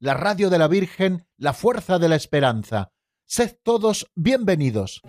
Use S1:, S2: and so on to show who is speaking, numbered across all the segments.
S1: la radio de la Virgen, la fuerza de la esperanza. Sed todos bienvenidos.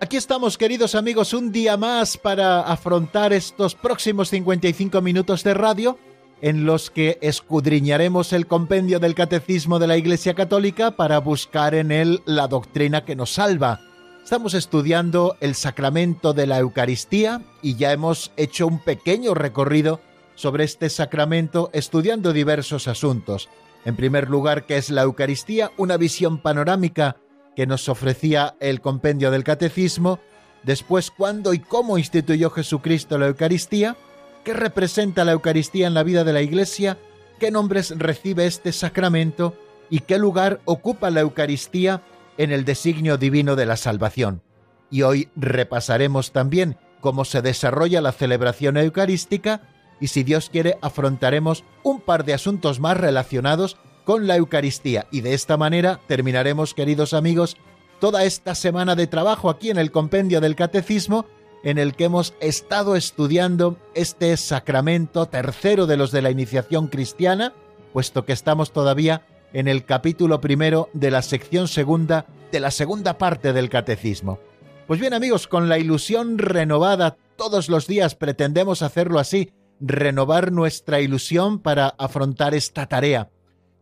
S1: Aquí estamos, queridos amigos, un día más para afrontar estos próximos 55 minutos de radio en los que escudriñaremos el compendio del Catecismo de la Iglesia Católica para buscar en él la doctrina que nos salva. Estamos estudiando el sacramento de la Eucaristía y ya hemos hecho un pequeño recorrido sobre este sacramento estudiando diversos asuntos. En primer lugar, ¿qué es la Eucaristía? Una visión panorámica que nos ofrecía el compendio del catecismo, después cuándo y cómo instituyó Jesucristo la Eucaristía, qué representa la Eucaristía en la vida de la Iglesia, qué nombres recibe este sacramento y qué lugar ocupa la Eucaristía en el designio divino de la salvación. Y hoy repasaremos también cómo se desarrolla la celebración eucarística y si Dios quiere afrontaremos un par de asuntos más relacionados con la Eucaristía. Y de esta manera terminaremos, queridos amigos, toda esta semana de trabajo aquí en el Compendio del Catecismo, en el que hemos estado estudiando este sacramento tercero de los de la iniciación cristiana, puesto que estamos todavía en el capítulo primero de la sección segunda de la segunda parte del catecismo. Pues bien amigos, con la ilusión renovada, todos los días pretendemos hacerlo así, renovar nuestra ilusión para afrontar esta tarea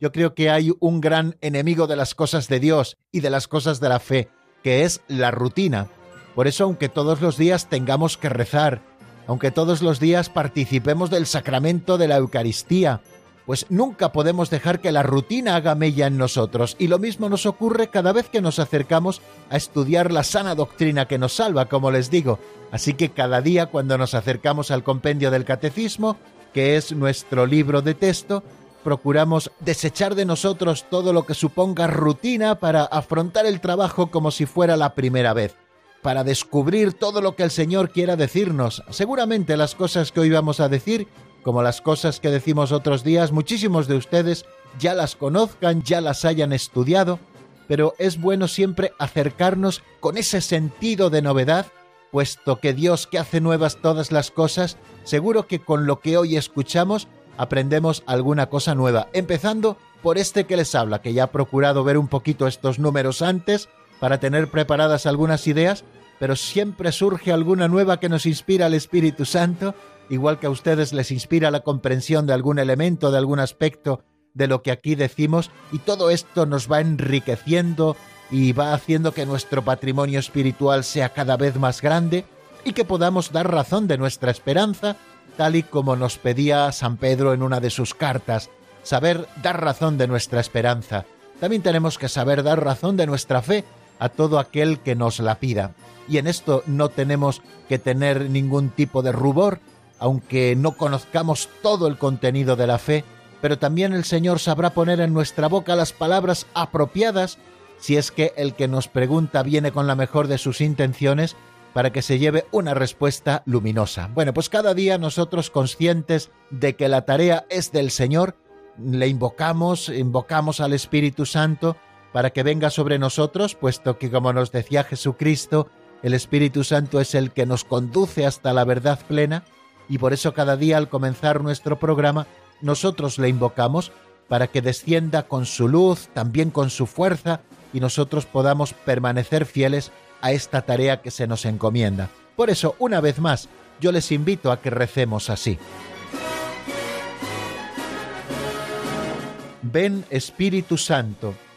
S1: yo creo que hay un gran enemigo de las cosas de Dios y de las cosas de la fe, que es la rutina. Por eso, aunque todos los días tengamos que rezar, aunque todos los días participemos del sacramento de la Eucaristía, pues nunca podemos dejar que la rutina haga mella en nosotros. Y lo mismo nos ocurre cada vez que nos acercamos a estudiar la sana doctrina que nos salva, como les digo. Así que cada día cuando nos acercamos al compendio del catecismo, que es nuestro libro de texto, procuramos desechar de nosotros todo lo que suponga rutina para afrontar el trabajo como si fuera la primera vez, para descubrir todo lo que el Señor quiera decirnos. Seguramente las cosas que hoy vamos a decir, como las cosas que decimos otros días, muchísimos de ustedes ya las conozcan, ya las hayan estudiado, pero es bueno siempre acercarnos con ese sentido de novedad, puesto que Dios que hace nuevas todas las cosas, seguro que con lo que hoy escuchamos aprendemos alguna cosa nueva, empezando por este que les habla, que ya ha procurado ver un poquito estos números antes para tener preparadas algunas ideas, pero siempre surge alguna nueva que nos inspira al Espíritu Santo, igual que a ustedes les inspira la comprensión de algún elemento, de algún aspecto de lo que aquí decimos, y todo esto nos va enriqueciendo y va haciendo que nuestro patrimonio espiritual sea cada vez más grande y que podamos dar razón de nuestra esperanza tal y como nos pedía San Pedro en una de sus cartas, saber dar razón de nuestra esperanza. También tenemos que saber dar razón de nuestra fe a todo aquel que nos la pida. Y en esto no tenemos que tener ningún tipo de rubor, aunque no conozcamos todo el contenido de la fe, pero también el Señor sabrá poner en nuestra boca las palabras apropiadas si es que el que nos pregunta viene con la mejor de sus intenciones para que se lleve una respuesta luminosa. Bueno, pues cada día nosotros conscientes de que la tarea es del Señor, le invocamos, invocamos al Espíritu Santo para que venga sobre nosotros, puesto que como nos decía Jesucristo, el Espíritu Santo es el que nos conduce hasta la verdad plena, y por eso cada día al comenzar nuestro programa, nosotros le invocamos para que descienda con su luz, también con su fuerza, y nosotros podamos permanecer fieles a esta tarea que se nos encomienda. Por eso, una vez más, yo les invito a que recemos así. Ven Espíritu Santo,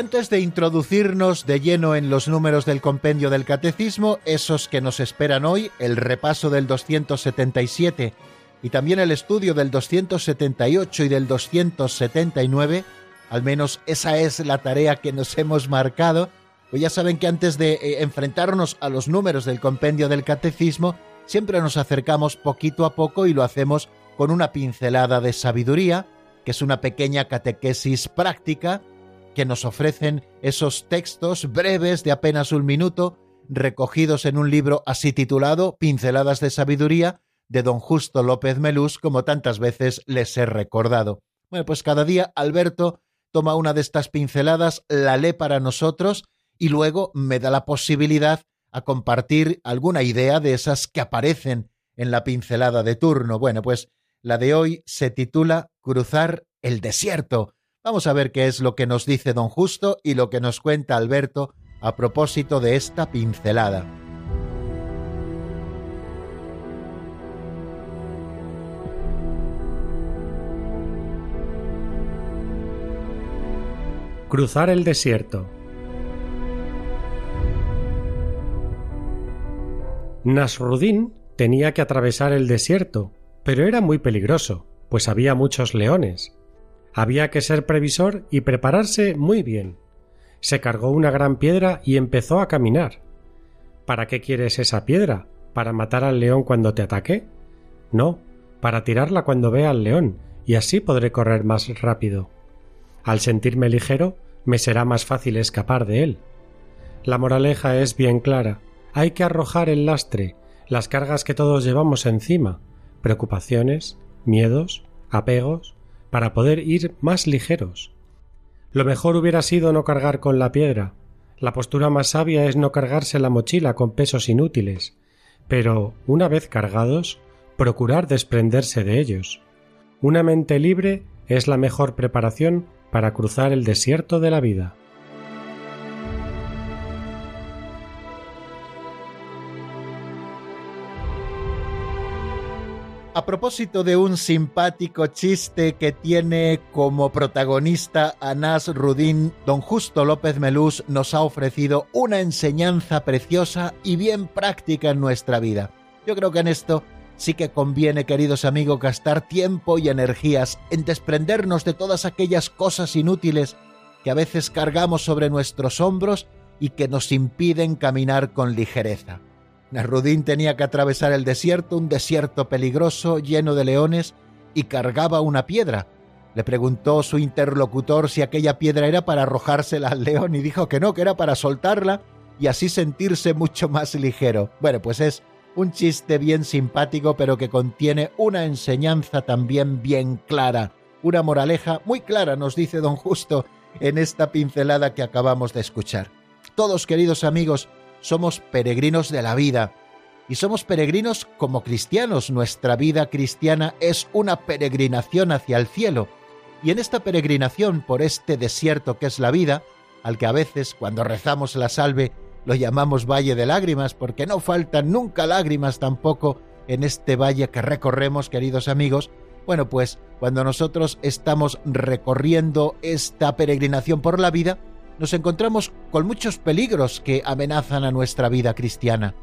S1: Antes de introducirnos de lleno en los números del compendio del catecismo, esos que nos esperan hoy, el repaso del 277 y también el estudio del 278 y del 279, al menos esa es la tarea que nos hemos marcado, pues ya saben que antes de eh, enfrentarnos a los números del compendio del catecismo, siempre nos acercamos poquito a poco y lo hacemos con una pincelada de sabiduría, que es una pequeña catequesis práctica, que nos ofrecen esos textos breves de apenas un minuto, recogidos en un libro así titulado Pinceladas de Sabiduría, de don Justo López Melús, como tantas veces les he recordado. Bueno, pues cada día Alberto toma una de estas pinceladas, la lee para nosotros y luego me da la posibilidad a compartir alguna idea de esas que aparecen en la pincelada de turno. Bueno, pues la de hoy se titula Cruzar el desierto Vamos a ver qué es lo que nos dice don Justo y lo que nos cuenta Alberto a propósito de esta pincelada.
S2: Cruzar el desierto. Nasrudin tenía que atravesar el desierto, pero era muy peligroso, pues había muchos leones. Había que ser previsor y prepararse muy bien. Se cargó una gran piedra y empezó a caminar. ¿Para qué quieres esa piedra? ¿Para matar al león cuando te ataque? No, para tirarla cuando vea al león, y así podré correr más rápido. Al sentirme ligero, me será más fácil escapar de él. La moraleja es bien clara. Hay que arrojar el lastre, las cargas que todos llevamos encima, preocupaciones, miedos, apegos, para poder ir más ligeros. Lo mejor hubiera sido no cargar con la piedra. La postura más sabia es no cargarse la mochila con pesos inútiles, pero, una vez cargados, procurar desprenderse de ellos. Una mente libre es la mejor preparación para cruzar el desierto de la vida.
S1: A propósito de un simpático chiste que tiene como protagonista a Nas Rudín, don Justo López Melús nos ha ofrecido una enseñanza preciosa y bien práctica en nuestra vida. Yo creo que en esto sí que conviene, queridos amigos, gastar tiempo y energías en desprendernos de todas aquellas cosas inútiles que a veces cargamos sobre nuestros hombros y que nos impiden caminar con ligereza. Nasrudín tenía que atravesar el desierto, un desierto peligroso, lleno de leones, y cargaba una piedra. Le preguntó su interlocutor si aquella piedra era para arrojársela al león y dijo que no, que era para soltarla y así sentirse mucho más ligero. Bueno, pues es un chiste bien simpático, pero que contiene una enseñanza también bien clara, una moraleja muy clara, nos dice don Justo en esta pincelada que acabamos de escuchar. Todos, queridos amigos, somos peregrinos de la vida. Y somos peregrinos como cristianos. Nuestra vida cristiana es una peregrinación hacia el cielo. Y en esta peregrinación por este desierto que es la vida, al que a veces cuando rezamos la salve lo llamamos valle de lágrimas, porque no faltan nunca lágrimas tampoco en este valle que recorremos, queridos amigos, bueno, pues cuando nosotros estamos recorriendo esta peregrinación por la vida, nos encontramos con muchos peligros que amenazan a nuestra vida cristiana.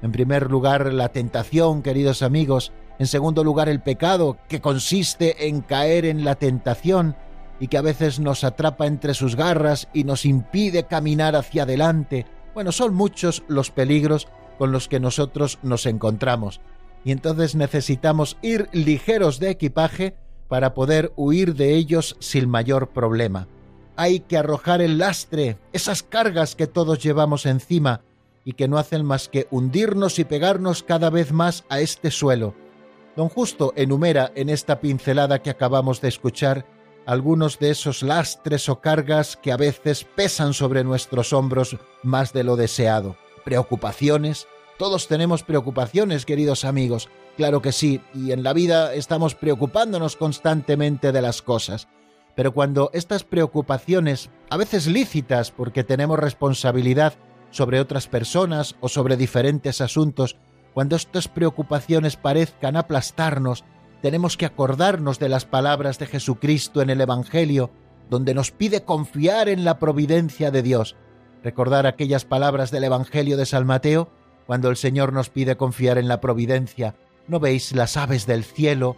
S1: En primer lugar, la tentación, queridos amigos. En segundo lugar, el pecado, que consiste en caer en la tentación y que a veces nos atrapa entre sus garras y nos impide caminar hacia adelante. Bueno, son muchos los peligros con los que nosotros nos encontramos. Y entonces necesitamos ir ligeros de equipaje para poder huir de ellos sin mayor problema hay que arrojar el lastre, esas cargas que todos llevamos encima y que no hacen más que hundirnos y pegarnos cada vez más a este suelo. Don Justo enumera en esta pincelada que acabamos de escuchar algunos de esos lastres o cargas que a veces pesan sobre nuestros hombros más de lo deseado. Preocupaciones. Todos tenemos preocupaciones, queridos amigos. Claro que sí, y en la vida estamos preocupándonos constantemente de las cosas. Pero cuando estas preocupaciones, a veces lícitas porque tenemos responsabilidad sobre otras personas o sobre diferentes asuntos, cuando estas preocupaciones parezcan aplastarnos, tenemos que acordarnos de las palabras de Jesucristo en el Evangelio, donde nos pide confiar en la providencia de Dios. Recordar aquellas palabras del Evangelio de San Mateo, cuando el Señor nos pide confiar en la providencia. ¿No veis las aves del cielo?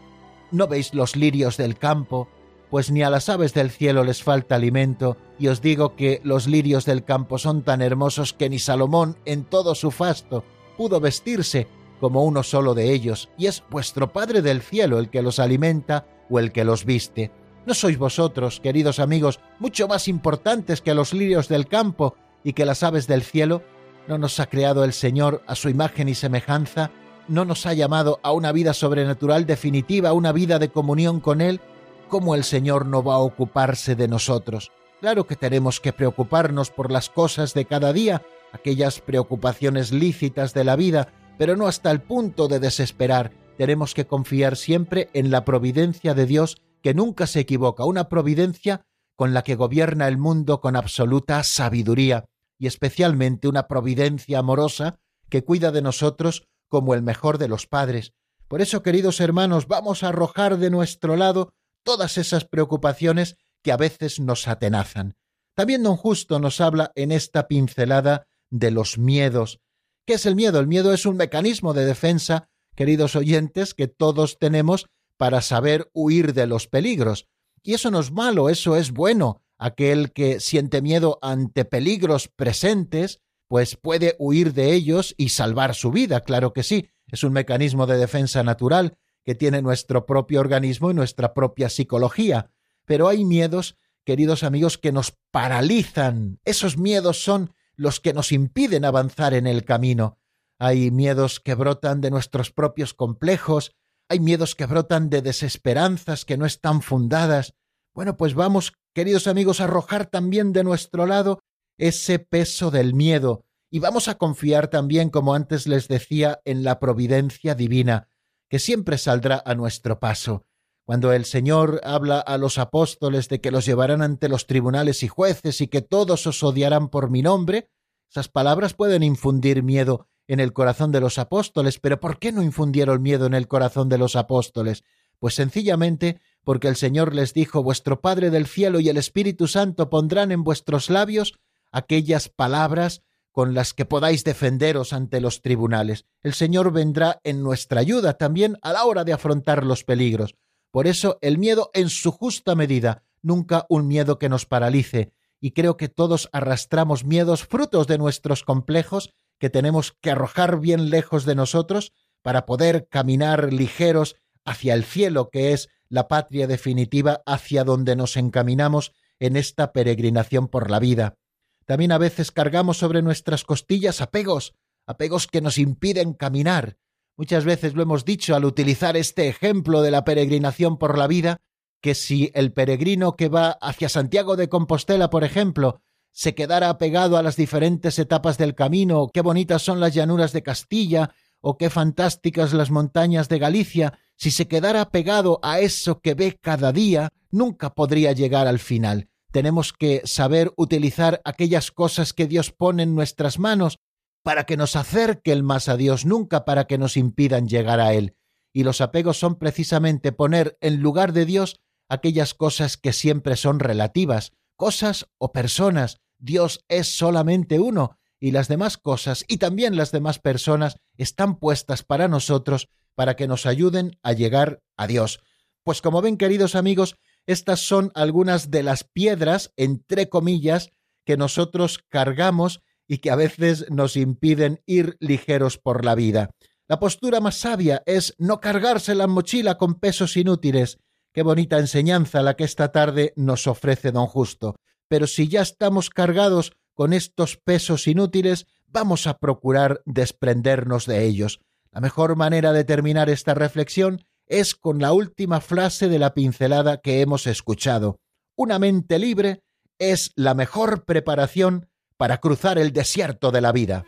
S1: ¿No veis los lirios del campo? Pues ni a las aves del cielo les falta alimento, y os digo que los lirios del campo son tan hermosos que ni Salomón en todo su fasto pudo vestirse como uno solo de ellos, y es vuestro Padre del cielo el que los alimenta o el que los viste. ¿No sois vosotros, queridos amigos, mucho más importantes que los lirios del campo y que las aves del cielo? ¿No nos ha creado el Señor a su imagen y semejanza? ¿No nos ha llamado a una vida sobrenatural definitiva, a una vida de comunión con Él? ¿Cómo el Señor no va a ocuparse de nosotros? Claro que tenemos que preocuparnos por las cosas de cada día, aquellas preocupaciones lícitas de la vida, pero no hasta el punto de desesperar. Tenemos que confiar siempre en la providencia de Dios que nunca se equivoca, una providencia con la que gobierna el mundo con absoluta sabiduría y especialmente una providencia amorosa que cuida de nosotros como el mejor de los padres. Por eso, queridos hermanos, vamos a arrojar de nuestro lado todas esas preocupaciones que a veces nos atenazan. También don Justo nos habla en esta pincelada de los miedos. ¿Qué es el miedo? El miedo es un mecanismo de defensa, queridos oyentes, que todos tenemos para saber huir de los peligros. Y eso no es malo, eso es bueno. Aquel que siente miedo ante peligros presentes, pues puede huir de ellos y salvar su vida, claro que sí. Es un mecanismo de defensa natural que tiene nuestro propio organismo y nuestra propia psicología. Pero hay miedos, queridos amigos, que nos paralizan. Esos miedos son los que nos impiden avanzar en el camino. Hay miedos que brotan de nuestros propios complejos, hay miedos que brotan de desesperanzas que no están fundadas. Bueno, pues vamos, queridos amigos, a arrojar también de nuestro lado ese peso del miedo y vamos a confiar también, como antes les decía, en la providencia divina, que siempre saldrá a nuestro paso. Cuando el Señor habla a los apóstoles de que los llevarán ante los tribunales y jueces y que todos os odiarán por mi nombre, esas palabras pueden infundir miedo en el corazón de los apóstoles, pero ¿por qué no infundieron miedo en el corazón de los apóstoles? Pues sencillamente porque el Señor les dijo, vuestro Padre del cielo y el Espíritu Santo pondrán en vuestros labios aquellas palabras con las que podáis defenderos ante los tribunales. El Señor vendrá en nuestra ayuda también a la hora de afrontar los peligros. Por eso el miedo en su justa medida, nunca un miedo que nos paralice, y creo que todos arrastramos miedos frutos de nuestros complejos que tenemos que arrojar bien lejos de nosotros para poder caminar ligeros hacia el cielo, que es la patria definitiva hacia donde nos encaminamos en esta peregrinación por la vida. También a veces cargamos sobre nuestras costillas apegos, apegos que nos impiden caminar, Muchas veces lo hemos dicho al utilizar este ejemplo de la peregrinación por la vida, que si el peregrino que va hacia Santiago de Compostela, por ejemplo, se quedara apegado a las diferentes etapas del camino, qué bonitas son las llanuras de Castilla, o qué fantásticas las montañas de Galicia, si se quedara apegado a eso que ve cada día, nunca podría llegar al final. Tenemos que saber utilizar aquellas cosas que Dios pone en nuestras manos para que nos acerquen más a Dios, nunca para que nos impidan llegar a Él. Y los apegos son precisamente poner en lugar de Dios aquellas cosas que siempre son relativas, cosas o personas. Dios es solamente uno, y las demás cosas y también las demás personas están puestas para nosotros para que nos ayuden a llegar a Dios. Pues como ven, queridos amigos, estas son algunas de las piedras, entre comillas, que nosotros cargamos y que a veces nos impiden ir ligeros por la vida. La postura más sabia es no cargarse la mochila con pesos inútiles. Qué bonita enseñanza la que esta tarde nos ofrece don Justo. Pero si ya estamos cargados con estos pesos inútiles, vamos a procurar desprendernos de ellos. La mejor manera de terminar esta reflexión es con la última frase de la pincelada que hemos escuchado. Una mente libre es la mejor preparación para cruzar el desierto de la vida.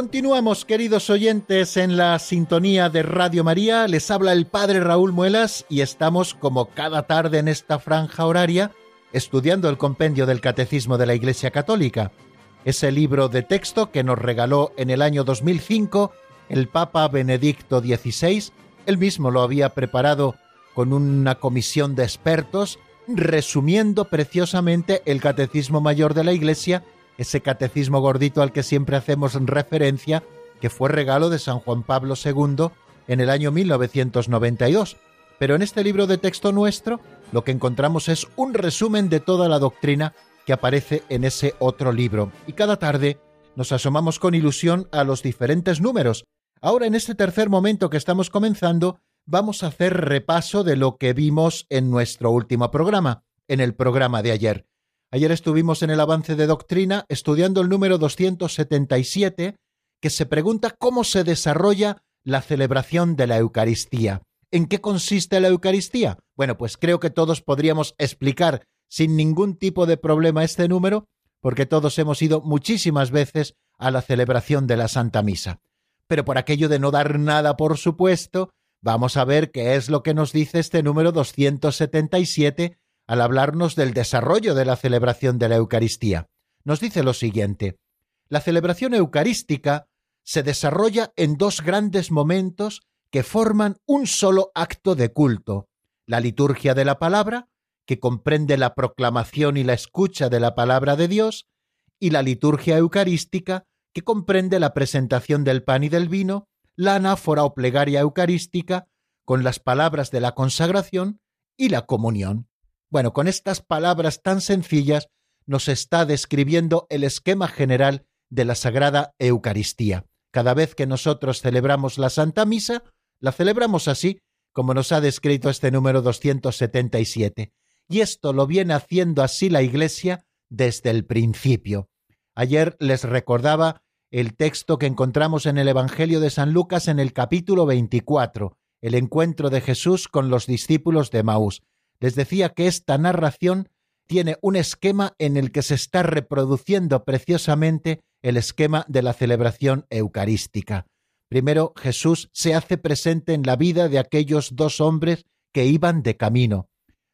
S1: Continuamos, queridos oyentes, en la sintonía de Radio María. Les habla el Padre Raúl Muelas y estamos, como cada tarde en esta franja horaria, estudiando el compendio del Catecismo de la Iglesia Católica, ese libro de texto que nos regaló en el año 2005 el Papa Benedicto XVI. Él mismo lo había preparado con una comisión de expertos, resumiendo preciosamente el Catecismo Mayor de la Iglesia ese catecismo gordito al que siempre hacemos referencia, que fue regalo de San Juan Pablo II en el año 1992. Pero en este libro de texto nuestro lo que encontramos es un resumen de toda la doctrina que aparece en ese otro libro. Y cada tarde nos asomamos con ilusión a los diferentes números. Ahora en este tercer momento que estamos comenzando, vamos a hacer repaso de lo que vimos en nuestro último programa, en el programa de ayer. Ayer estuvimos en el avance de doctrina estudiando el número 277, que se pregunta cómo se desarrolla la celebración de la Eucaristía. ¿En qué consiste la Eucaristía? Bueno, pues creo que todos podríamos explicar sin ningún tipo de problema este número, porque todos hemos ido muchísimas veces a la celebración de la Santa Misa. Pero por aquello de no dar nada por supuesto, vamos a ver qué es lo que nos dice este número 277 al hablarnos del desarrollo de la celebración de la Eucaristía. Nos dice lo siguiente, la celebración eucarística se desarrolla en dos grandes momentos que forman un solo acto de culto, la liturgia de la palabra, que comprende la proclamación y la escucha de la palabra de Dios, y la liturgia eucarística, que comprende la presentación del pan y del vino, la anáfora o plegaria eucarística, con las palabras de la consagración y la comunión. Bueno, con estas palabras tan sencillas nos está describiendo el esquema general de la Sagrada Eucaristía. Cada vez que nosotros celebramos la Santa Misa, la celebramos así, como nos ha descrito este número 277. Y esto lo viene haciendo así la Iglesia desde el principio. Ayer les recordaba el texto que encontramos en el Evangelio de San Lucas en el capítulo 24, el encuentro de Jesús con los discípulos de Maús les decía que esta narración tiene un esquema en el que se está reproduciendo preciosamente el esquema de la celebración eucarística. Primero, Jesús se hace presente en la vida de aquellos dos hombres que iban de camino,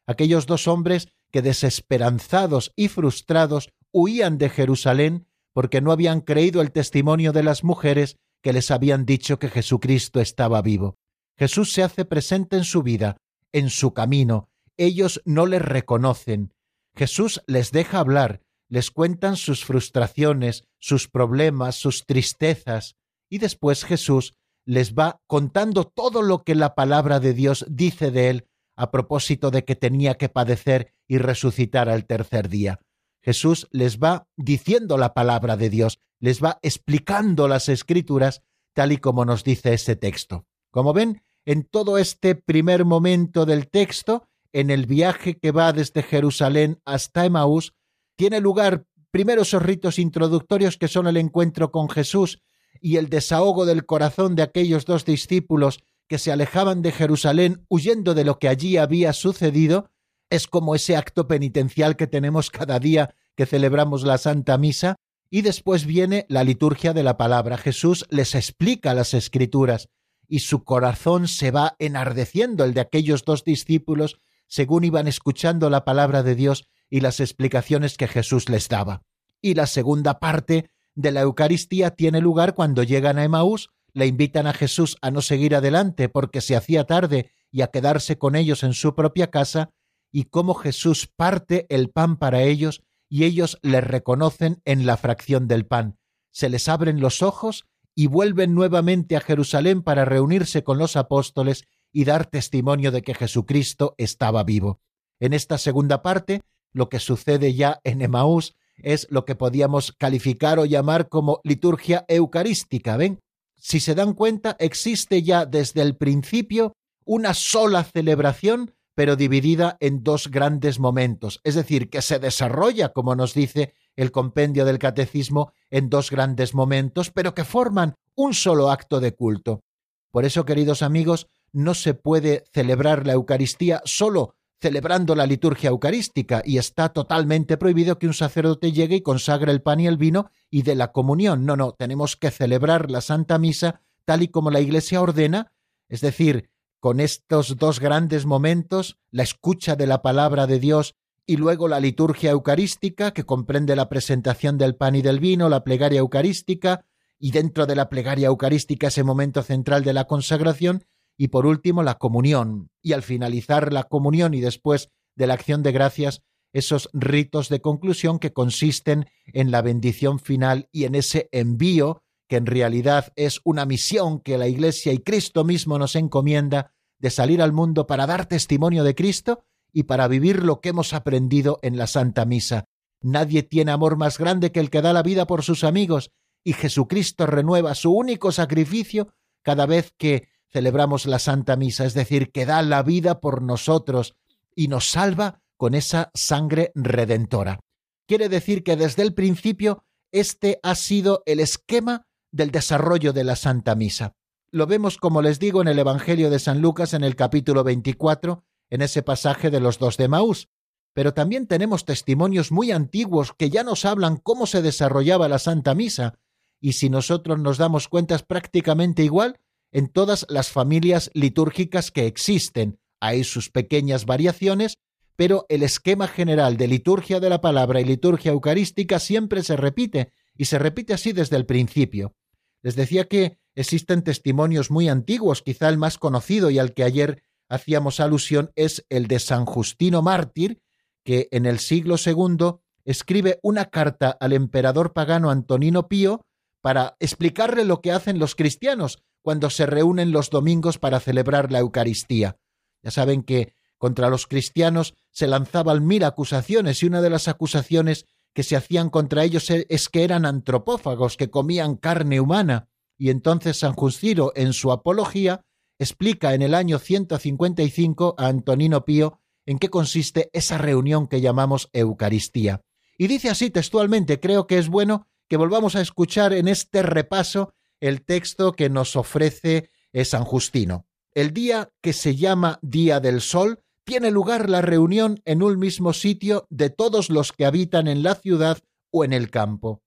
S1: aquellos dos hombres que desesperanzados y frustrados huían de Jerusalén porque no habían creído el testimonio de las mujeres que les habían dicho que Jesucristo estaba vivo. Jesús se hace presente en su vida, en su camino, ellos no les reconocen. Jesús les deja hablar, les cuentan sus frustraciones, sus problemas, sus tristezas, y después Jesús les va contando todo lo que la palabra de Dios dice de él a propósito de que tenía que padecer y resucitar al tercer día. Jesús les va diciendo la palabra de Dios, les va explicando las escrituras tal y como nos dice ese texto. Como ven, en todo este primer momento del texto en el viaje que va desde Jerusalén hasta Emaús, tiene lugar primero esos ritos introductorios que son el encuentro con Jesús y el desahogo del corazón de aquellos dos discípulos que se alejaban de Jerusalén huyendo de lo que allí había sucedido, es como ese acto penitencial que tenemos cada día que celebramos la Santa Misa, y después viene la liturgia de la palabra. Jesús les explica las escrituras y su corazón se va enardeciendo, el de aquellos dos discípulos según iban escuchando la palabra de Dios y las explicaciones que Jesús les daba. Y la segunda parte de la Eucaristía tiene lugar cuando llegan a Emaús, le invitan a Jesús a no seguir adelante porque se hacía tarde y a quedarse con ellos en su propia casa, y cómo Jesús parte el pan para ellos y ellos le reconocen en la fracción del pan. Se les abren los ojos y vuelven nuevamente a Jerusalén para reunirse con los apóstoles y dar testimonio de que Jesucristo estaba vivo. En esta segunda parte, lo que sucede ya en Emaús es lo que podíamos calificar o llamar como liturgia eucarística. ¿Ven? Si se dan cuenta, existe ya desde el principio una sola celebración, pero dividida en dos grandes momentos. Es decir, que se desarrolla, como nos dice el compendio del catecismo, en dos grandes momentos, pero que forman un solo acto de culto. Por eso, queridos amigos, no se puede celebrar la Eucaristía solo celebrando la liturgia eucarística y está totalmente prohibido que un sacerdote llegue y consagre el pan y el vino y de la comunión. No, no, tenemos que celebrar la Santa Misa tal y como la Iglesia ordena, es decir, con estos dos grandes momentos, la escucha de la palabra de Dios y luego la liturgia eucarística, que comprende la presentación del pan y del vino, la plegaria eucarística, y dentro de la plegaria eucarística ese momento central de la consagración, y por último la comunión, y al finalizar la comunión y después de la acción de gracias, esos ritos de conclusión que consisten en la bendición final y en ese envío que en realidad es una misión que la Iglesia y Cristo mismo nos encomienda de salir al mundo para dar testimonio de Cristo y para vivir lo que hemos aprendido en la Santa Misa. Nadie tiene amor más grande que el que da la vida por sus amigos, y Jesucristo renueva su único sacrificio cada vez que celebramos la Santa Misa, es decir, que da la vida por nosotros y nos salva con esa sangre redentora. Quiere decir que desde el principio este ha sido el esquema del desarrollo de la Santa Misa. Lo vemos, como les digo, en el Evangelio de San Lucas en el capítulo 24, en ese pasaje de los dos de Maús. Pero también tenemos testimonios muy antiguos que ya nos hablan cómo se desarrollaba la Santa Misa, y si nosotros nos damos cuenta es prácticamente igual en todas las familias litúrgicas que existen. Hay sus pequeñas variaciones, pero el esquema general de liturgia de la palabra y liturgia eucarística siempre se repite, y se repite así desde el principio. Les decía que existen testimonios muy antiguos, quizá el más conocido y al que ayer hacíamos alusión es el de San Justino Mártir, que en el siglo II escribe una carta al emperador pagano Antonino Pío para explicarle lo que hacen los cristianos, cuando se reúnen los domingos para celebrar la Eucaristía. Ya saben que contra los cristianos se lanzaban mil acusaciones y una de las acusaciones que se hacían contra ellos e-, es que eran antropófagos, que comían carne humana. Y entonces San Justino, en su apología, explica en el año 155 a Antonino Pío en qué consiste esa reunión que llamamos Eucaristía. Y dice así textualmente, creo que es bueno que volvamos a escuchar en este repaso el texto que nos ofrece San Justino. El día que se llama Día del Sol tiene lugar la reunión en un mismo sitio de todos los que habitan en la ciudad o en el campo.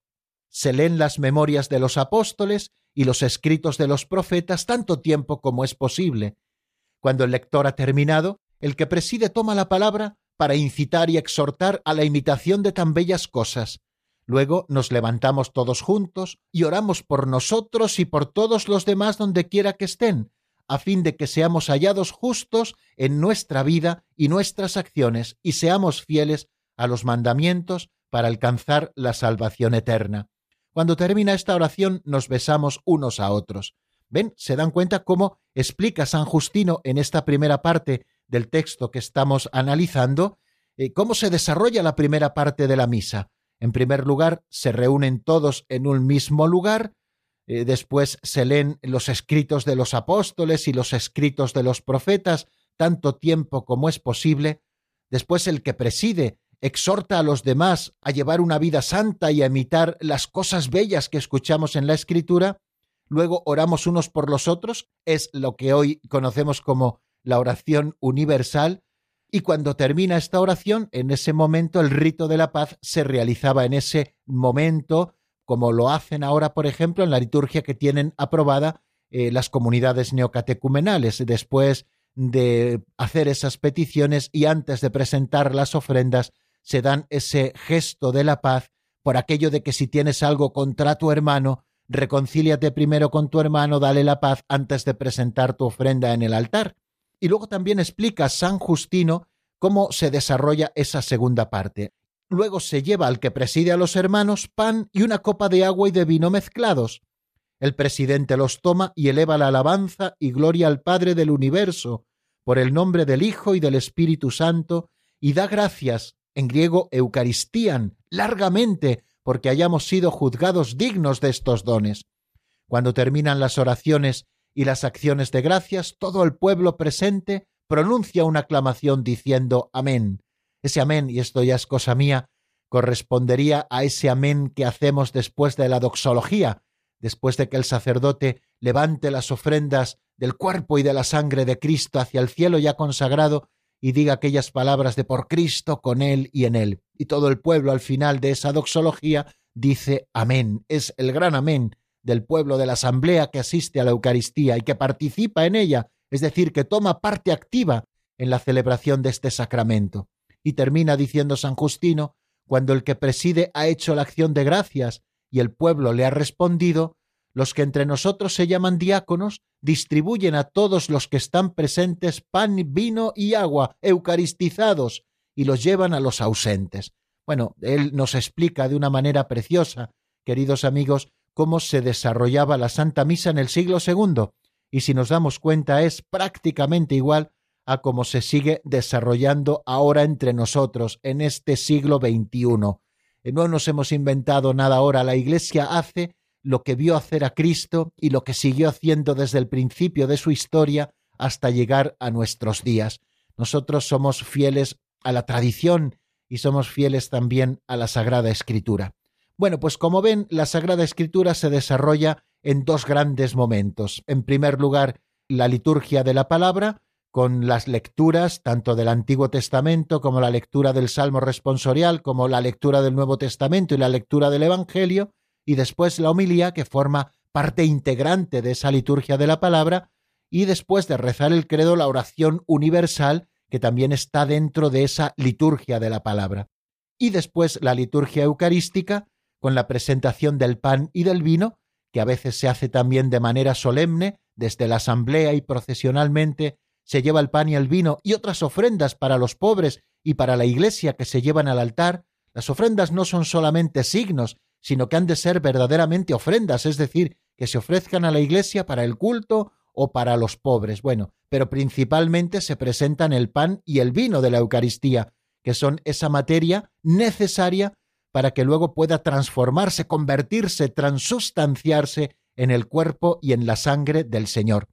S1: Se leen las memorias de los apóstoles y los escritos de los profetas tanto tiempo como es posible. Cuando el lector ha terminado, el que preside toma la palabra para incitar y exhortar a la imitación de tan bellas cosas, Luego nos levantamos todos juntos y oramos por nosotros y por todos los demás donde quiera que estén, a fin de que seamos hallados justos en nuestra vida y nuestras acciones y seamos fieles a los mandamientos para alcanzar la salvación eterna. Cuando termina esta oración nos besamos unos a otros. ¿Ven? ¿Se dan cuenta cómo explica San Justino en esta primera parte del texto que estamos analizando? Eh, ¿Cómo se desarrolla la primera parte de la misa? En primer lugar, se reúnen todos en un mismo lugar, eh, después se leen los escritos de los apóstoles y los escritos de los profetas tanto tiempo como es posible, después el que preside exhorta a los demás a llevar una vida santa y a imitar las cosas bellas que escuchamos en la escritura, luego oramos unos por los otros, es lo que hoy conocemos como la oración universal, y cuando termina esta oración, en ese momento el rito de la paz se realizaba en ese momento, como lo hacen ahora, por ejemplo, en la liturgia que tienen aprobada eh, las comunidades neocatecumenales, después de hacer esas peticiones y antes de presentar las ofrendas, se dan ese gesto de la paz por aquello de que si tienes algo contra tu hermano, reconcíliate primero con tu hermano, dale la paz antes de presentar tu ofrenda en el altar. Y luego también explica San Justino cómo se desarrolla esa segunda parte. Luego se lleva al que preside a los hermanos pan y una copa de agua y de vino mezclados. El presidente los toma y eleva la alabanza y gloria al Padre del universo, por el nombre del Hijo y del Espíritu Santo, y da gracias en griego Eucaristían, largamente, porque hayamos sido juzgados dignos de estos dones. Cuando terminan las oraciones y las acciones de gracias, todo el pueblo presente pronuncia una aclamación diciendo Amén. Ese amén, y esto ya es cosa mía, correspondería a ese amén que hacemos después de la doxología, después de que el sacerdote levante las ofrendas del cuerpo y de la sangre de Cristo hacia el cielo ya consagrado y diga aquellas palabras de por Cristo, con Él y en Él. Y todo el pueblo al final de esa doxología dice Amén. Es el gran Amén del pueblo de la asamblea que asiste a la Eucaristía y que participa en ella, es decir, que toma parte activa en la celebración de este sacramento. Y termina diciendo San Justino, cuando el que preside ha hecho la acción de gracias y el pueblo le ha respondido, los que entre nosotros se llaman diáconos distribuyen a todos los que están presentes pan, vino y agua eucaristizados y los llevan a los ausentes. Bueno, él nos explica de una manera preciosa, queridos amigos, cómo se desarrollaba la Santa Misa en el siglo II, y si nos damos cuenta es prácticamente igual a cómo se sigue desarrollando ahora entre nosotros en este siglo XXI. No nos hemos inventado nada ahora, la Iglesia hace lo que vio hacer a Cristo y lo que siguió haciendo desde el principio de su historia hasta llegar a nuestros días. Nosotros somos fieles a la tradición y somos fieles también a la Sagrada Escritura. Bueno, pues como ven, la Sagrada Escritura se desarrolla en dos grandes momentos. En primer lugar, la liturgia de la palabra, con las lecturas tanto del Antiguo Testamento como la lectura del Salmo responsorial, como la lectura del Nuevo Testamento y la lectura del Evangelio, y después la homilía que forma parte integrante de esa liturgia de la palabra, y después de rezar el credo la oración universal que también está dentro de esa liturgia de la palabra. Y después la liturgia eucarística con la presentación del pan y del vino, que a veces se hace también de manera solemne, desde la asamblea y procesionalmente se lleva el pan y el vino y otras ofrendas para los pobres y para la iglesia que se llevan al altar. Las ofrendas no son solamente signos, sino que han de ser verdaderamente ofrendas, es decir, que se ofrezcan a la Iglesia para el culto o para los pobres. Bueno, pero principalmente se presentan el pan y el vino de la Eucaristía, que son esa materia necesaria para que luego pueda transformarse, convertirse, transustanciarse en el cuerpo y en la sangre del Señor.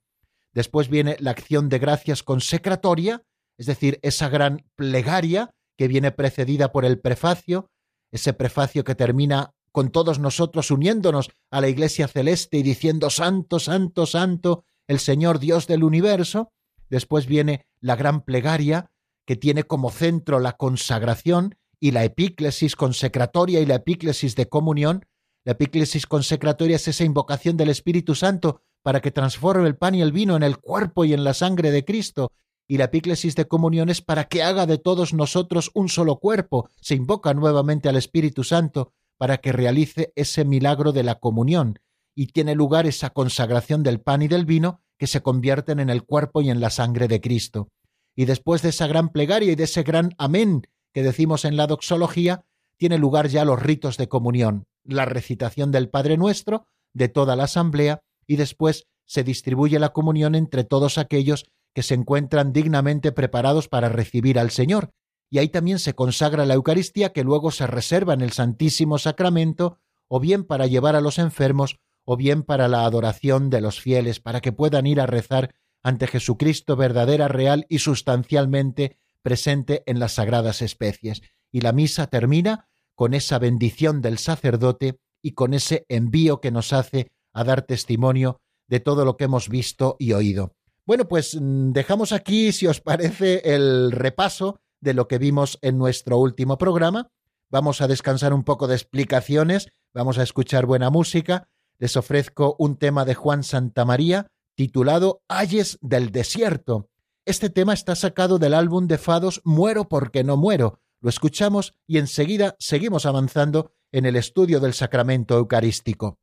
S1: Después viene la acción de gracias consecratoria, es decir, esa gran plegaria que viene precedida por el prefacio, ese prefacio que termina con todos nosotros uniéndonos a la Iglesia celeste y diciendo Santo, Santo, Santo, el Señor Dios del universo. Después viene la gran plegaria que tiene como centro la consagración y la epíclesis consecratoria y la epíclesis de comunión. La epíclesis consecratoria es esa invocación del Espíritu Santo para que transforme el pan y el vino en el cuerpo y en la sangre de Cristo. Y la epíclesis de comunión es para que haga de todos nosotros un solo cuerpo. Se invoca nuevamente al Espíritu Santo para que realice ese milagro de la comunión, y tiene lugar esa consagración del pan y del vino que se convierten en el cuerpo y en la sangre de Cristo. Y después de esa gran plegaria y de ese gran amén que decimos en la doxología, tiene lugar ya los ritos de comunión, la recitación del Padre Nuestro de toda la asamblea y después se distribuye la comunión entre todos aquellos que se encuentran dignamente preparados para recibir al Señor, y ahí también se consagra la Eucaristía que luego se reserva en el Santísimo Sacramento, o bien para llevar a los enfermos, o bien para la adoración de los fieles, para que puedan ir a rezar ante Jesucristo verdadera, real y sustancialmente presente en las sagradas especies. Y la misa termina con esa bendición del sacerdote y con ese envío que nos hace a dar testimonio de todo lo que hemos visto y oído. Bueno, pues mm, dejamos aquí, si os parece, el repaso de lo que vimos en nuestro último programa. Vamos a descansar un poco de explicaciones, vamos a escuchar buena música. Les ofrezco un tema de Juan Santamaría titulado Ayes del Desierto. Este tema está sacado del álbum de Fados Muero porque no muero. Lo escuchamos y enseguida seguimos avanzando en el estudio del sacramento eucarístico.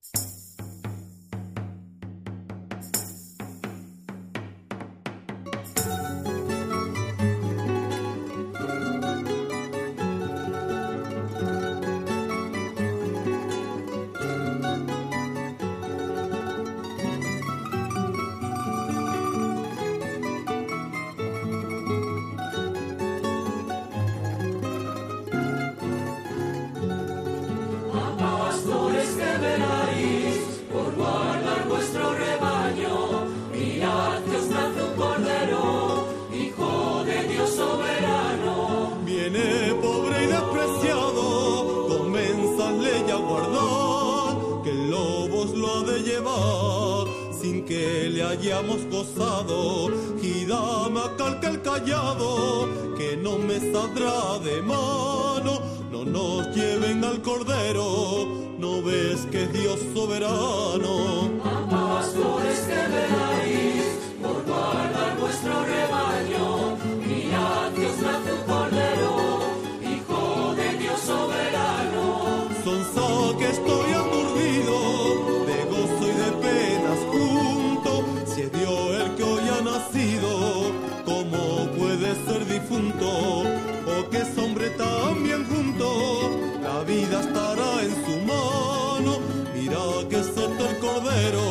S3: Hayamos gozado. Dame acá el callado que no me saldrá de mano. No nos lleven al cordero no ves que es Dios soberano el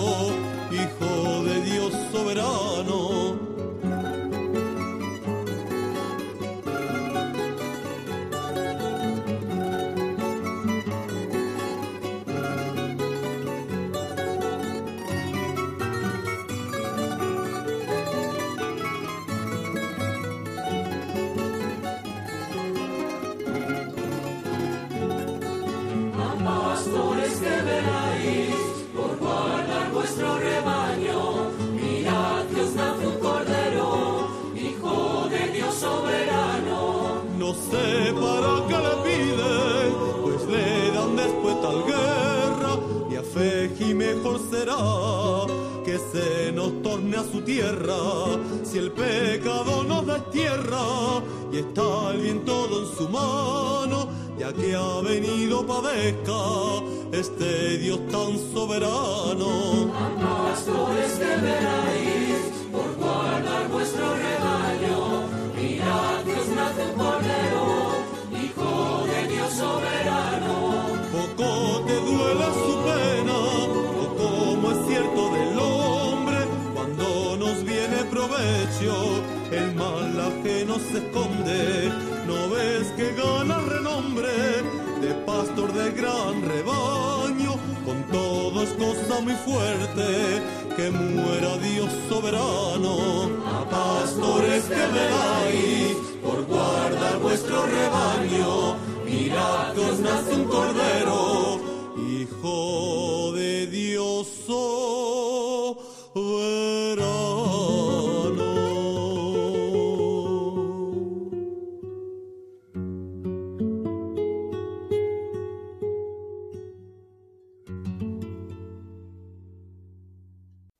S3: para que le pide, pues le dan después tal guerra. Y a fe y mejor será que se nos torne a su tierra. Si el pecado nos destierra y está el bien todo en su mano que ha venido padezca este Dios tan soberano.
S4: Pastores que veráis por guardar vuestro rebaño, mirad Dios nace un cordero soberano.
S3: Poco te duele su pena, o como es cierto del hombre, cuando nos viene provecho, el mal ajeno se esconde. No ves que gana renombre de pastor de gran rebaño, con todo es cosa muy fuerte, que muera Dios soberano.
S4: A pastores que veáis por guardar vuestro rebaño Mirad que nace un cordero,
S3: hijo de Dios.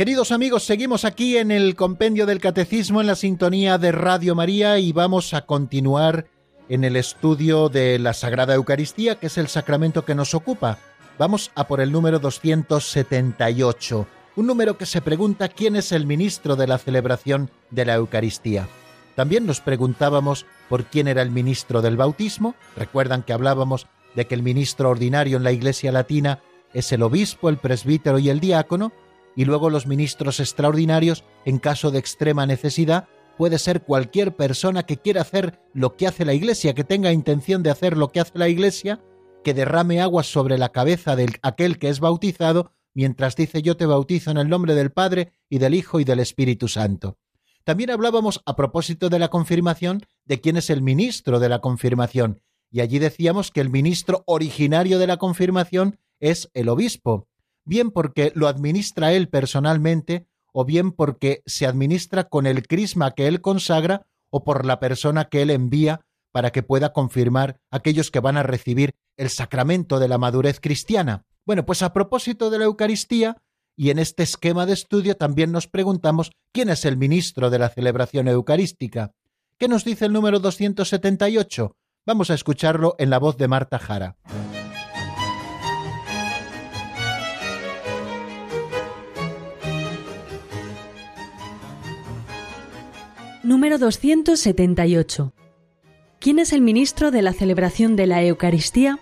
S1: Queridos amigos, seguimos aquí en el Compendio del Catecismo en la sintonía de Radio María y vamos a continuar en el estudio de la Sagrada Eucaristía, que es el sacramento que nos ocupa. Vamos a por el número 278, un número que se pregunta quién es el ministro de la celebración de la Eucaristía. También nos preguntábamos por quién era el ministro del bautismo. Recuerdan que hablábamos de que el ministro ordinario en la Iglesia Latina es el obispo, el presbítero y el diácono, y luego los ministros extraordinarios, en caso de extrema necesidad, puede ser cualquier persona que quiera hacer lo que hace la Iglesia, que tenga intención de hacer lo que hace la Iglesia, que derrame agua sobre la cabeza de aquel que es bautizado, mientras dice yo te bautizo en el nombre del Padre y del Hijo y del Espíritu Santo. También hablábamos a propósito de la confirmación de quién es el ministro de la confirmación, y allí decíamos que el ministro originario de la confirmación es el obispo, bien porque lo administra él personalmente, o bien porque se administra con el crisma que él consagra, o por la persona que él envía para que pueda confirmar aquellos que van a recibir el sacramento de la madurez cristiana. Bueno, pues a propósito de la Eucaristía, y en este esquema de estudio también nos preguntamos quién es el ministro de la celebración eucarística. ¿Qué nos dice el número 278? Vamos a escucharlo en la voz de Marta Jara.
S5: Número 278. ¿Quién es el ministro de la celebración de la Eucaristía?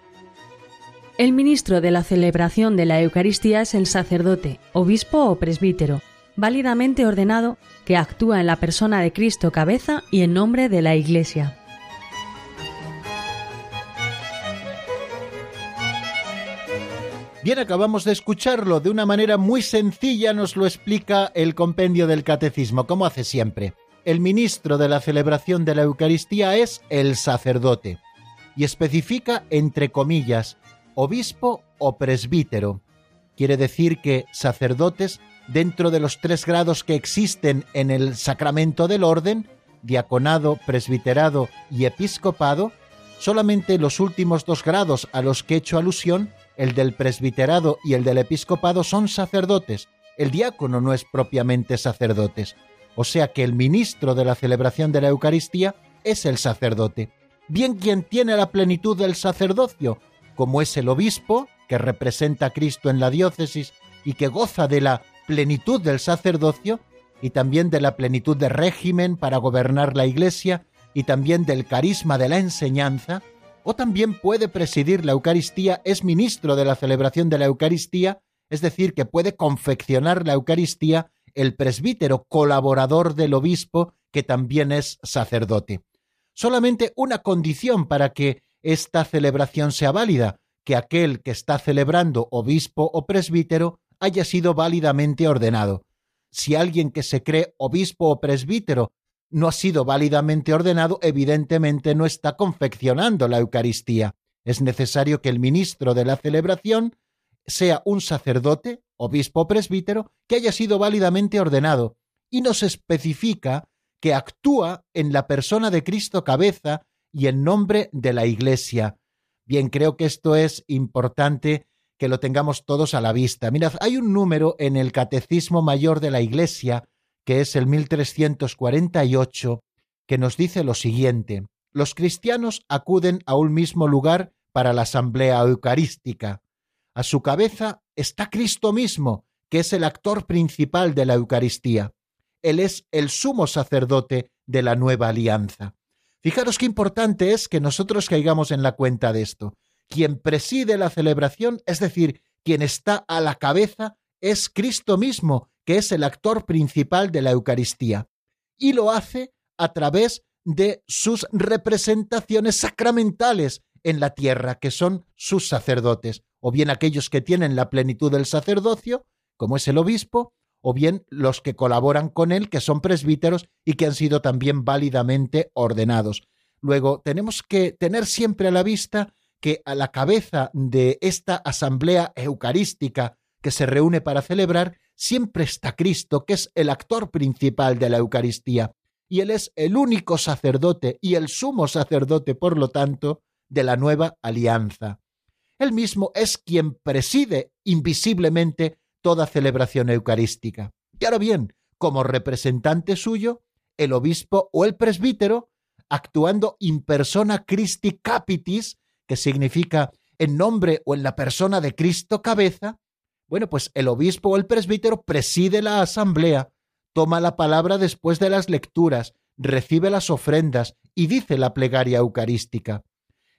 S5: El ministro de la celebración de la Eucaristía es el sacerdote, obispo o presbítero, válidamente ordenado que actúa en la persona de Cristo cabeza y en nombre de la Iglesia.
S1: Bien, acabamos de escucharlo. De una manera muy sencilla nos lo explica el compendio del catecismo, como hace siempre. El ministro de la celebración de la Eucaristía es el sacerdote y especifica entre comillas obispo o presbítero. Quiere decir que sacerdotes dentro de los tres grados que existen en el sacramento del orden, diaconado, presbiterado y episcopado, solamente los últimos dos grados a los que he hecho alusión el del presbiterado y el del episcopado son sacerdotes. El diácono no es propiamente sacerdotes. O sea que el ministro de la celebración de la Eucaristía es el sacerdote. Bien quien tiene la plenitud del sacerdocio, como es el obispo, que representa a Cristo en la diócesis y que goza de la plenitud del sacerdocio y también de la plenitud de régimen para gobernar la Iglesia y también del carisma de la enseñanza, o también puede presidir la Eucaristía, es ministro de la celebración de la Eucaristía, es decir, que puede confeccionar la Eucaristía el presbítero, colaborador del obispo, que también es sacerdote. Solamente una condición para que esta celebración sea válida, que aquel que está celebrando obispo o presbítero haya sido válidamente ordenado. Si alguien que se cree obispo o presbítero no ha sido válidamente ordenado, evidentemente no está confeccionando la Eucaristía. Es necesario que el ministro de la celebración sea un sacerdote, obispo presbítero, que haya sido válidamente ordenado, y nos especifica que actúa en la persona de Cristo cabeza y en nombre de la Iglesia. Bien, creo que esto es importante que lo tengamos todos a la vista. Mirad, hay un número en el Catecismo Mayor de la Iglesia que es el 1348, que nos dice lo siguiente. Los cristianos acuden a un mismo lugar para la asamblea eucarística. A su cabeza está Cristo mismo, que es el actor principal de la Eucaristía. Él es el sumo sacerdote de la nueva alianza. Fijaros qué importante es que nosotros caigamos en la cuenta de esto. Quien preside la celebración, es decir, quien está a la cabeza, es Cristo mismo, que es el actor principal de la Eucaristía, y lo hace a través de sus representaciones sacramentales en la tierra, que son sus sacerdotes, o bien aquellos que tienen la plenitud del sacerdocio, como es el obispo, o bien los que colaboran con él, que son presbíteros y que han sido también válidamente ordenados. Luego, tenemos que tener siempre a la vista que a la cabeza de esta asamblea eucarística que se reúne para celebrar siempre está Cristo, que es el actor principal de la Eucaristía, y Él es el único sacerdote y el sumo sacerdote, por lo tanto, de la nueva alianza. Él mismo es quien preside invisiblemente toda celebración eucarística. Y ahora bien, como representante suyo, el obispo o el presbítero, actuando in persona Christi capitis, que significa en nombre o en la persona de Cristo cabeza, bueno, pues el obispo o el presbítero preside la asamblea, toma la palabra después de las lecturas, recibe las ofrendas y dice la plegaria eucarística.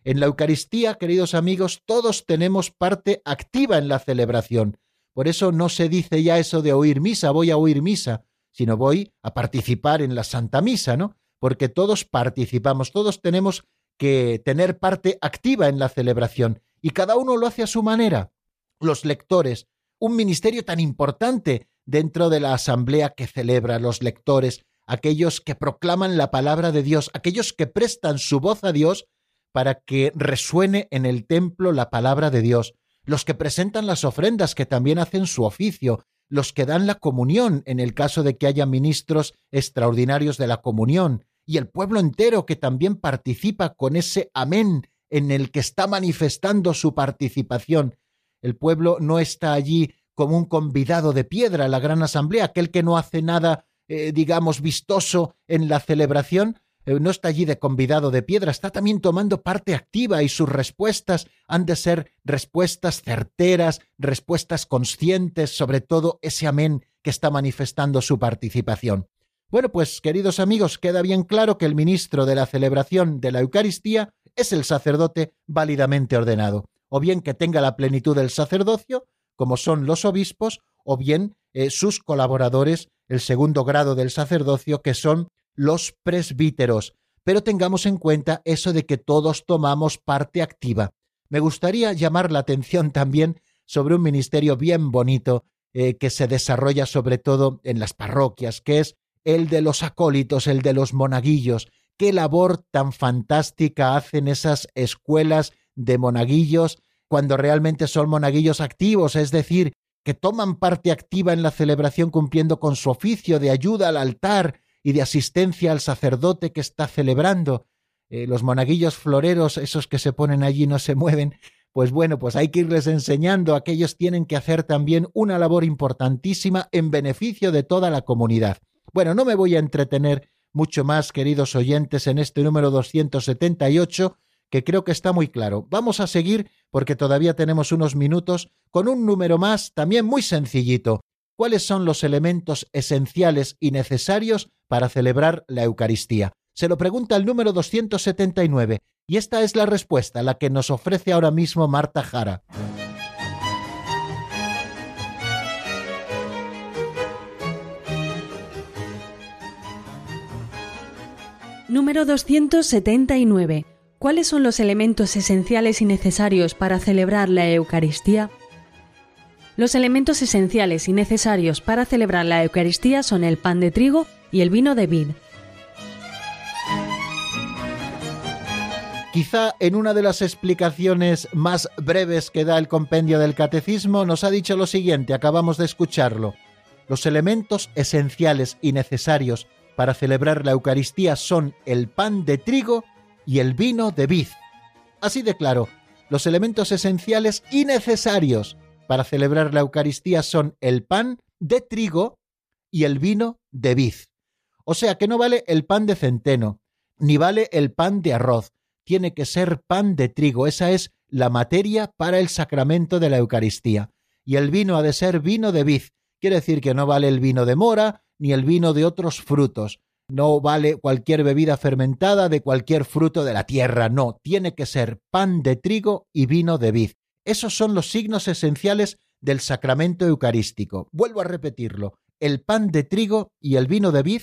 S1: En la Eucaristía, queridos amigos, todos tenemos parte activa en la celebración. Por eso no se dice ya eso de oír misa, voy a oír misa, sino voy a participar en la Santa Misa, ¿no? Porque todos participamos, todos tenemos que tener parte activa en la celebración y cada uno lo hace a su manera. Los lectores un ministerio tan importante dentro de la asamblea que celebra los lectores, aquellos que proclaman la palabra de Dios, aquellos que prestan su voz a Dios para que resuene en el templo la palabra de Dios, los que presentan las ofrendas que también hacen su oficio, los que dan la comunión en el caso de que haya ministros extraordinarios de la comunión, y el pueblo entero que también participa con ese amén en el que está manifestando su participación. El pueblo no está allí como un convidado de piedra a la gran asamblea, aquel que no hace nada, eh, digamos, vistoso en la celebración, no está allí de convidado de piedra, está también tomando parte activa y sus respuestas han de ser respuestas certeras, respuestas conscientes, sobre todo ese amén que está manifestando su participación. Bueno, pues queridos amigos, queda bien claro que el ministro de la celebración de la Eucaristía es el sacerdote válidamente ordenado o bien que tenga la plenitud del sacerdocio, como son los obispos, o bien eh, sus colaboradores, el segundo grado del sacerdocio, que son los presbíteros. Pero tengamos en cuenta eso de que todos tomamos parte activa. Me gustaría llamar la atención también sobre un ministerio bien bonito eh, que se desarrolla sobre todo en las parroquias, que es el de los acólitos, el de los monaguillos. Qué labor tan fantástica hacen esas escuelas de monaguillos cuando realmente son monaguillos activos, es decir, que toman parte activa en la celebración cumpliendo con su oficio de ayuda al altar y de asistencia al sacerdote que está celebrando. Eh, los monaguillos floreros, esos que se ponen allí no se mueven, pues bueno, pues hay que irles enseñando, aquellos tienen que hacer también una labor importantísima en beneficio de toda la comunidad. Bueno, no me voy a entretener mucho más, queridos oyentes, en este número 278, que creo que está muy claro. Vamos a seguir, porque todavía tenemos unos minutos, con un número más, también muy sencillito. ¿Cuáles son los elementos esenciales y necesarios para celebrar la Eucaristía? Se lo pregunta el número 279, y esta es la respuesta, la que nos ofrece ahora mismo Marta Jara.
S5: Número 279. ¿Cuáles son los elementos esenciales y necesarios para celebrar la Eucaristía? Los elementos esenciales y necesarios para celebrar la Eucaristía son el pan de trigo y el vino de vid.
S1: Quizá en una de las explicaciones más breves que da el compendio del catecismo nos ha dicho lo siguiente, acabamos de escucharlo. Los elementos esenciales y necesarios para celebrar la Eucaristía son el pan de trigo y el vino de vid. Así de claro, los elementos esenciales y necesarios para celebrar la Eucaristía son el pan de trigo y el vino de vid. O sea que no vale el pan de centeno, ni vale el pan de arroz, tiene que ser pan de trigo, esa es la materia para el sacramento de la Eucaristía. Y el vino ha de ser vino de vid, quiere decir que no vale el vino de mora, ni el vino de otros frutos. No vale cualquier bebida fermentada de cualquier fruto de la tierra, no, tiene que ser pan de trigo y vino de vid. Esos son los signos esenciales del sacramento eucarístico. Vuelvo a repetirlo, el pan de trigo y el vino de vid,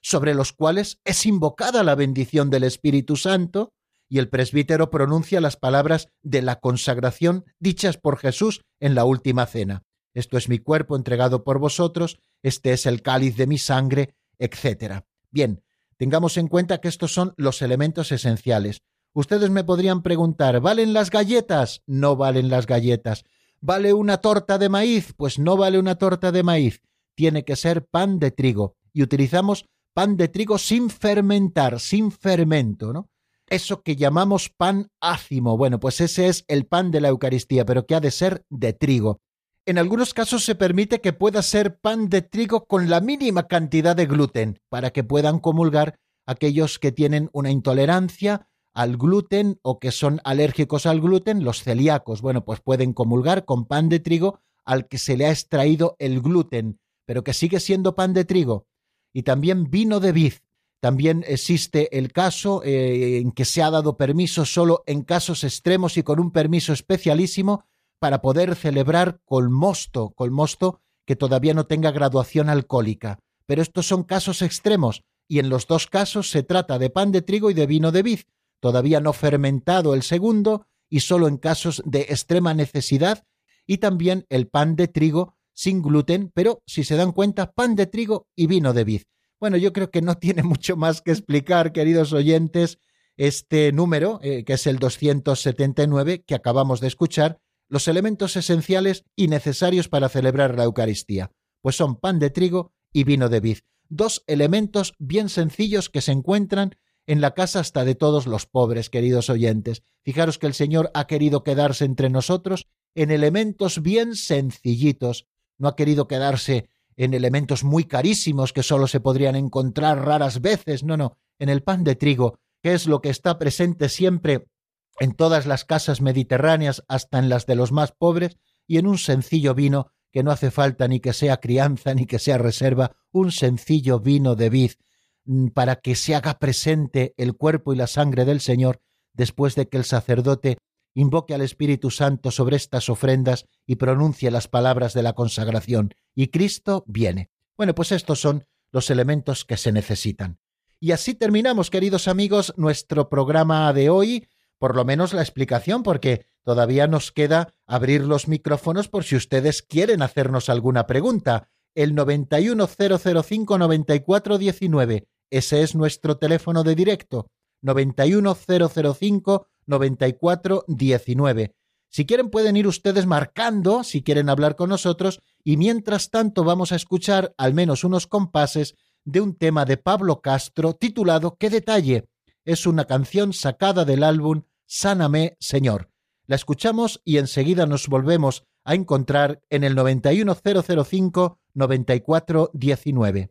S1: sobre los cuales es invocada la bendición del Espíritu Santo, y el presbítero pronuncia las palabras de la consagración dichas por Jesús en la última cena. Esto es mi cuerpo entregado por vosotros, este es el cáliz de mi sangre, etc. Bien, tengamos en cuenta que estos son los elementos esenciales. Ustedes me podrían preguntar, ¿valen las galletas? No valen las galletas. ¿Vale una torta de maíz? Pues no vale una torta de maíz. Tiene que ser pan de trigo. Y utilizamos pan de trigo sin fermentar, sin fermento, ¿no? Eso que llamamos pan ácimo. Bueno, pues ese es el pan de la Eucaristía, pero que ha de ser de trigo. En algunos casos se permite que pueda ser pan de trigo con la mínima cantidad de gluten, para que puedan comulgar aquellos que tienen una intolerancia al gluten o que son alérgicos al gluten, los celíacos. Bueno, pues pueden comulgar con pan de trigo al que se le ha extraído el gluten, pero que sigue siendo pan de trigo. Y también vino de vid. También existe el caso eh, en que se ha dado permiso solo en casos extremos y con un permiso especialísimo para poder celebrar con mosto, con mosto que todavía no tenga graduación alcohólica. Pero estos son casos extremos, y en los dos casos se trata de pan de trigo y de vino de vid, todavía no fermentado el segundo, y solo en casos de extrema necesidad, y también el pan de trigo sin gluten, pero si se dan cuenta, pan de trigo y vino de vid. Bueno, yo creo que no tiene mucho más que explicar, queridos oyentes, este número, eh, que es el 279 que acabamos de escuchar, los elementos esenciales y necesarios para celebrar la Eucaristía, pues son pan de trigo y vino de vid, dos elementos bien sencillos que se encuentran en la casa hasta de todos los pobres, queridos oyentes. Fijaros que el Señor ha querido quedarse entre nosotros en elementos bien sencillitos, no ha querido quedarse en elementos muy carísimos que solo se podrían encontrar raras veces, no, no, en el pan de trigo, que es lo que está presente siempre en todas las casas mediterráneas, hasta en las de los más pobres, y en un sencillo vino que no hace falta ni que sea crianza ni que sea reserva, un sencillo vino de vid, para que se haga presente el cuerpo y la sangre del Señor después de que el sacerdote invoque al Espíritu Santo sobre estas ofrendas y pronuncie las palabras de la consagración.
S6: y Cristo viene. Bueno, pues estos son los elementos que se necesitan. Y así terminamos, queridos amigos, nuestro programa de hoy, por lo menos la explicación, porque todavía nos queda abrir los micrófonos por si ustedes quieren hacernos alguna pregunta. El 910059419, ese es nuestro teléfono de directo, 910059419. Si quieren pueden ir ustedes marcando, si quieren hablar con nosotros, y mientras tanto vamos a escuchar al menos unos compases de un tema de Pablo Castro titulado ¿Qué detalle? Es una canción sacada del álbum Sáname, Señor. La escuchamos y enseguida nos volvemos a encontrar en el 91005 9419.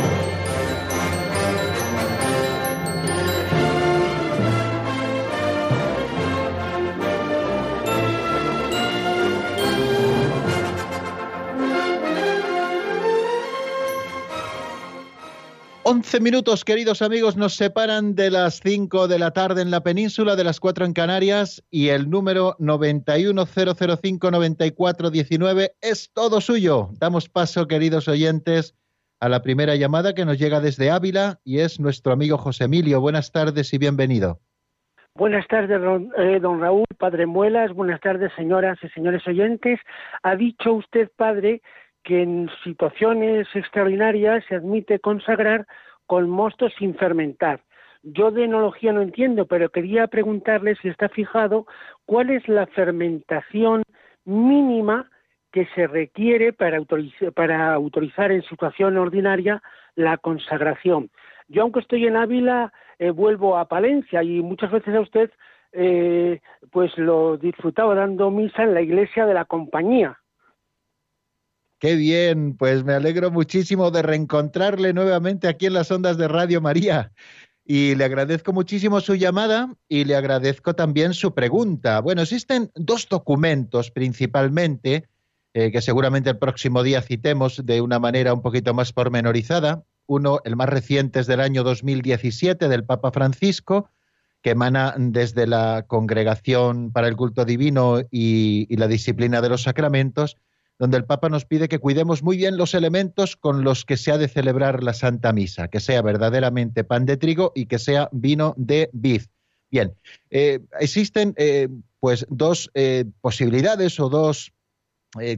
S6: Once minutos, queridos amigos, nos separan de las cinco de la tarde en la península, de las cuatro en Canarias, y el número 910059419 es todo suyo. Damos paso, queridos oyentes, a la primera llamada que nos llega desde Ávila y es nuestro amigo José Emilio. Buenas tardes y bienvenido.
S7: Buenas tardes, don, eh, don Raúl, padre Muelas. Buenas tardes, señoras y señores oyentes. Ha dicho usted, padre, que en situaciones extraordinarias se admite consagrar con mosto sin fermentar. Yo de enología no entiendo, pero quería preguntarle si está fijado cuál es la fermentación mínima que se requiere para autorizar, para autorizar en situación ordinaria la consagración. Yo, aunque estoy en Ávila, eh, vuelvo a Palencia y muchas veces a usted eh, pues lo disfrutaba dando misa en la iglesia de la compañía.
S1: Qué bien, pues me alegro muchísimo de reencontrarle nuevamente aquí en las ondas de Radio María. Y le agradezco muchísimo su llamada y le agradezco también su pregunta. Bueno, existen dos documentos principalmente eh, que seguramente el próximo día citemos de una manera un poquito más pormenorizada. Uno, el más reciente es del año 2017 del Papa Francisco, que emana desde la Congregación para el Culto Divino y la Disciplina de los Sacramentos, donde el Papa nos pide que cuidemos muy bien los elementos con los que se ha de celebrar la Santa Misa, que sea verdaderamente pan de trigo y que sea vino de vid. Bien, eh, existen eh, pues dos eh, posibilidades o dos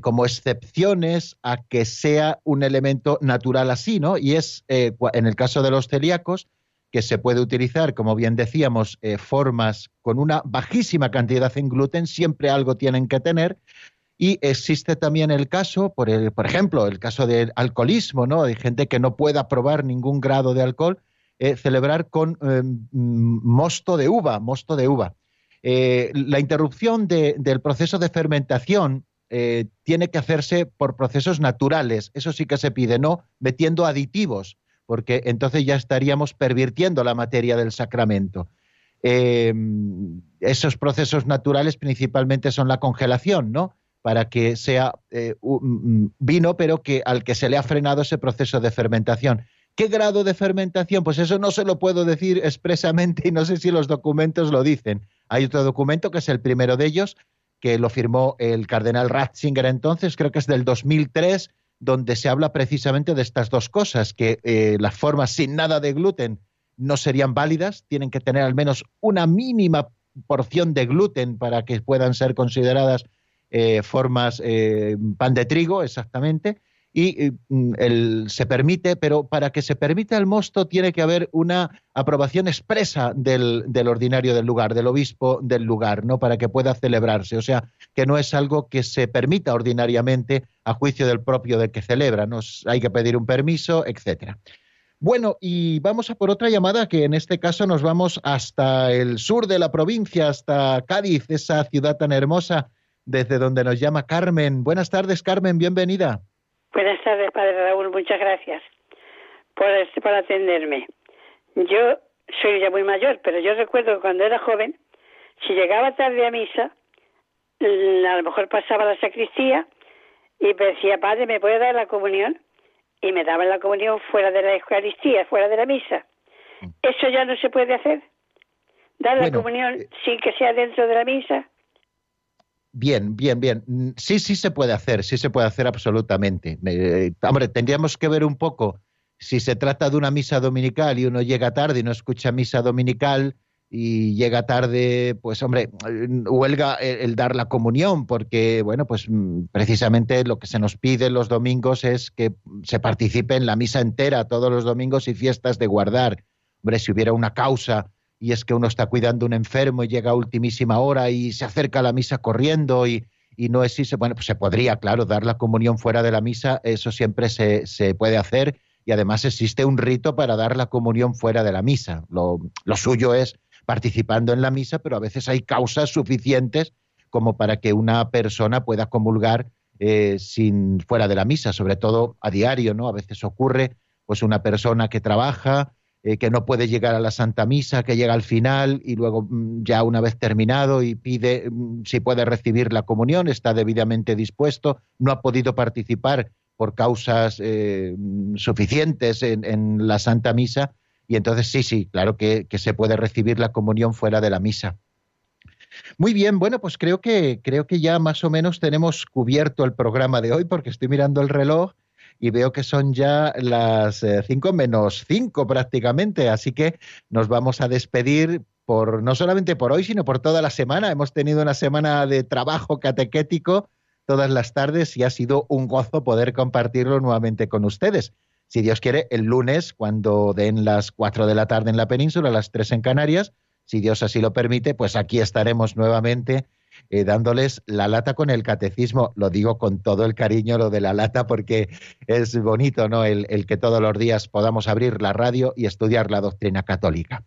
S1: como excepciones a que sea un elemento natural así, ¿no? Y es en el caso de los celíacos que se puede utilizar, como bien decíamos, formas con una bajísima cantidad en gluten, siempre algo tienen que tener, y existe también el caso, por, el, por ejemplo, el caso del alcoholismo, ¿no? Hay gente que no pueda probar ningún grado de alcohol, eh, celebrar con em, mosto de uva, mosto de uva. Eh, la interrupción del proceso de fermentación eh, tiene que hacerse por procesos naturales, eso sí que se pide, no metiendo aditivos, porque entonces ya estaríamos pervirtiendo la materia del sacramento. Em, esos procesos naturales principalmente son la congelación, ¿no? Para que sea eh, vino, pero que al que se le ha frenado ese proceso de fermentación. ¿Qué grado de fermentación? Pues eso no se lo puedo decir expresamente y no sé si los documentos lo dicen. Hay otro documento que es el primero de ellos, que lo firmó el cardenal Ratzinger entonces, creo que es del 2003, donde se habla precisamente de estas dos cosas, que eh, las formas sin nada de gluten no serían válidas, tienen que tener al menos una mínima porción de gluten para que puedan ser consideradas eh, formas eh, pan de trigo, exactamente, y mm, se permite, pero para que se permita el mosto tiene que haber una aprobación expresa del, ordinario del lugar, del obispo del lugar, ¿no? Para que pueda celebrarse. O sea, que no es algo que se permita ordinariamente a juicio del propio del que celebra. Nos, hay que pedir un permiso, etcétera. Bueno, y vamos a por otra llamada que en este caso nos vamos hasta el sur de la provincia, hasta Cádiz, esa ciudad tan hermosa desde donde nos llama Carmen. Buenas tardes, Carmen, bienvenida.
S8: Buenas tardes, Padre Raúl, muchas gracias por, este, por atenderme. Yo soy ya muy mayor, pero yo recuerdo que cuando era joven, si llegaba tarde a misa, a lo mejor pasaba la sacristía y me decía, Padre, ¿me puede dar la comunión? Y me daban la comunión fuera de la Eucaristía, fuera de la misa. Mm. ¿Eso ya no se puede hacer? ¿Dar la comunión eh, sin que sea dentro de la misa?
S1: Bien, bien, bien. Mm, sí, sí se puede hacer, sí se puede hacer absolutamente. Eh, hombre, tendríamos que ver un poco si se trata de una misa dominical y uno llega tarde y no escucha misa dominical y llega tarde, pues hombre, mm, huelga el, dar la comunión, porque, bueno, pues mm, precisamente lo que se nos pide los domingos es que se participe en la misa entera todos los domingos y fiestas de guardar. Hombre, si hubiera una causa y es que uno está cuidando a un enfermo y llega a ultimísima hora y se acerca a la misa corriendo y, no existe, bueno, pues se podría, claro, dar la comunión fuera de la misa, eso siempre se, puede hacer y además existe un rito para dar la comunión fuera de la misa. Lo, suyo es participando en la misa, pero a veces hay causas suficientes como para que una persona pueda comulgar eh, sin fuera de la misa, sobre todo a diario, ¿no? A veces ocurre, pues una persona que trabaja eh, que no puede llegar a la Santa Misa, que llega al final y luego mm, ya una vez terminado y pide mm, si puede recibir la comunión, está debidamente dispuesto, no ha podido participar por causas eh, mm, suficientes en, la Santa Misa y entonces sí, sí, claro que, que se puede recibir la comunión fuera de la misa. Muy bien, bueno, pues creo que, creo que ya más o menos tenemos cubierto el programa de hoy porque estoy mirando el reloj y veo que son ya las 5 eh, menos 5 prácticamente, así que nos vamos a despedir por no solamente por hoy, sino por toda la semana. Hemos tenido una semana de trabajo catequético todas las tardes y ha sido un gozo poder compartirlo nuevamente con ustedes. Si Dios quiere, el lunes, cuando den las 4 de la tarde en la península, las 3 en Canarias, si Dios así lo permite, pues aquí estaremos nuevamente eh, dándoles la lata con el catecismo. Lo digo con todo el cariño, lo de la lata, porque es bonito, ¿no? El, que todos los días podamos abrir la radio y estudiar la doctrina católica.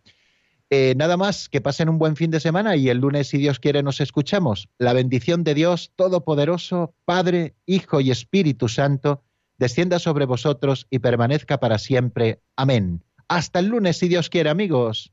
S1: Eh, nada más, que pasen un buen fin de semana y el lunes, si Dios quiere, nos escuchamos. La bendición de Dios Todopoderoso, Padre, Hijo y Espíritu Santo, descienda sobre vosotros y permanezca para siempre. Amén. Hasta el lunes, si Dios quiere, amigos.